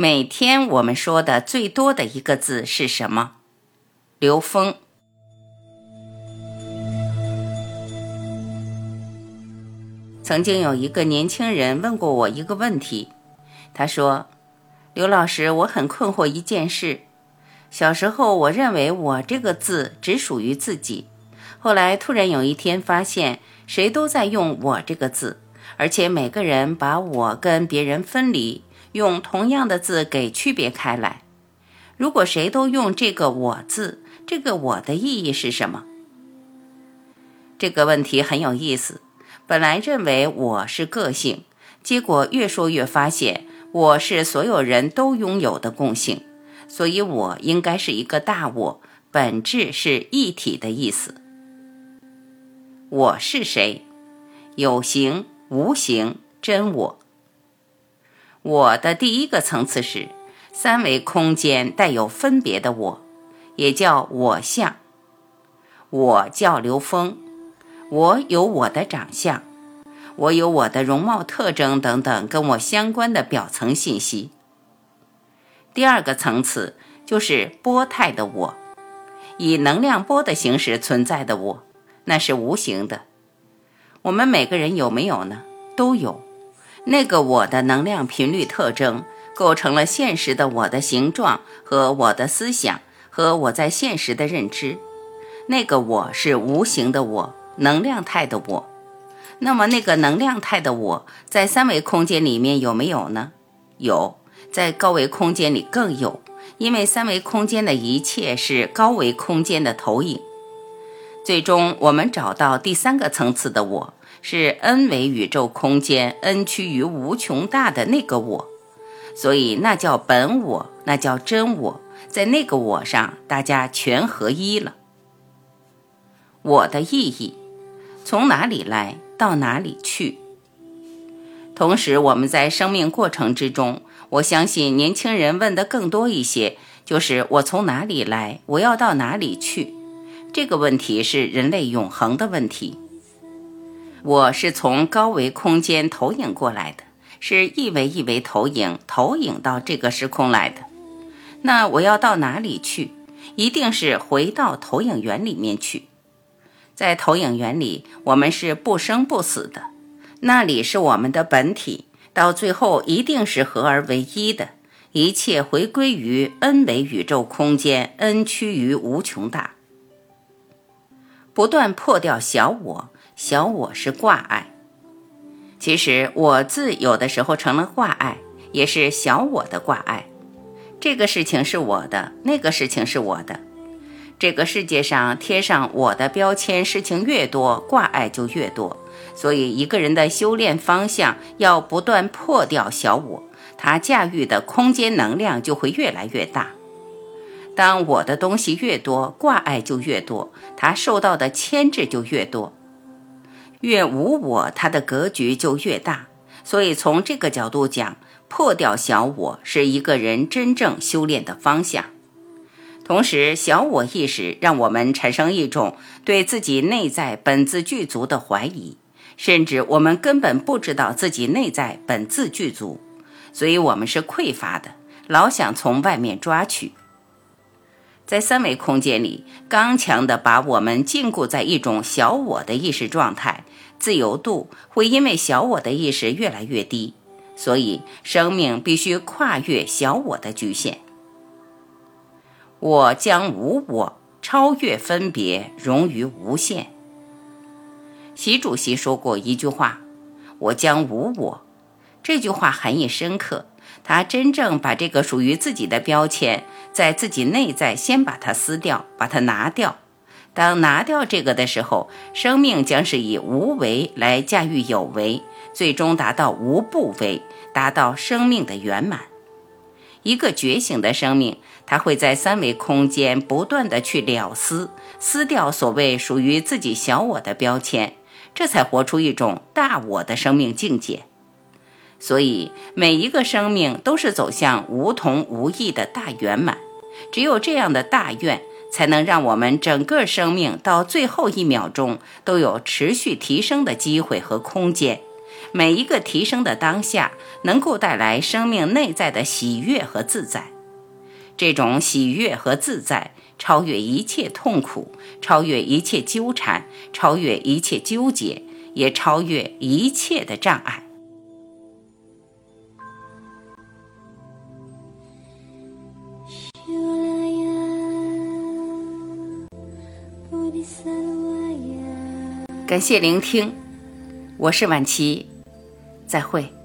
每天我们说的最多的一个字是什么？刘峰。曾经有一个年轻人问过我一个问题，他说：“刘老师，我很困惑一件事。小时候我认为我这个字只属于自己，后来突然有一天发现，谁都在用我这个字，而且每个人把我跟别人分离。”用同样的字给区别开来。如果谁都用这个“我”字，这个“我”的意义是什么？这个问题很有意思。本来认为我是个性，结果越说越发现我是所有人都拥有的共性，所以我应该是一个大我，本质是一体的意思。我是谁？有形、无形、真我。我的第一个层次是三维空间带有分别的我，也叫我相。我叫刘峰，我有我的长相，我有我的容貌特征等等跟我相关的表层信息。第二个层次就是波态的我，以能量波的形式存在的我，那是无形的。我们每个人有没有呢？都有。那个我的能量频率特征构成了现实的我的形状和我的思想和我在现实的认知。那个我是无形的我，能量态的我。那么那个能量态的我在三维空间里面有没有呢？有，在高维空间里更有，因为三维空间的一切是高维空间的投影。最终我们找到第三个层次的我。是 n 维宇宙空间 n 趋于无穷大的那个我，所以那叫本我，那叫真我，在那个我上，大家全合一了。我的意义，从哪里来到哪里去？同时，我们在生命过程之中，我相信年轻人问的更多一些，就是我从哪里来，我要到哪里去？这个问题是人类永恒的问题。我是从高维空间投影过来的，是一维一维投影，投影到这个时空来的。那我要到哪里去？一定是回到投影源里面去。在投影源里，我们是不生不死的，那里是我们的本体，到最后一定是合而为一的，一切回归于 n 维宇宙空间，n 趋于无穷大，不断破掉小我。小我是挂碍，其实我字有的时候成了挂碍，也是小我的挂碍。这个事情是我的，那个事情是我的。这个世界上贴上我的标签，事情越多，挂碍就越多。所以一个人的修炼方向要不断破掉小我，他驾驭的空间能量就会越来越大。当我的东西越多，挂碍就越多，他受到的牵制就越多。越无我，它的格局就越大。所以从这个角度讲，破掉小我是一个人真正修炼的方向。同时，小我意识让我们产生一种对自己内在本自具足的怀疑，甚至我们根本不知道自己内在本自具足，所以我们是匮乏的，老想从外面抓取。在三维空间里，刚强的把我们禁锢在一种小我的意识状态，自由度会因为小我的意识越来越低，所以生命必须跨越小我的局限。我将无我，超越分别，融于无限。习主席说过一句话：“我将无我。”这句话含义深刻。他真正把这个属于自己的标签，在自己内在先把它撕掉，把它拿掉，当拿掉这个的时候，生命将是以无为来驾驭有为，最终达到无不为，达到生命的圆满。一个觉醒的生命，它会在三维空间不断的去了撕，撕掉所谓属于自己小我的标签，这才活出一种大我的生命境界。所以，每一个生命都是走向无同无异的大圆满。只有这样的大愿，才能让我们整个生命到最后一秒钟都有持续提升的机会和空间。每一个提升的当下，能够带来生命内在的喜悦和自在。这种喜悦和自在，超越一切痛苦，超越一切纠缠，超越一切纠结，也超越一切的障碍。感谢聆听我是婉琪再会。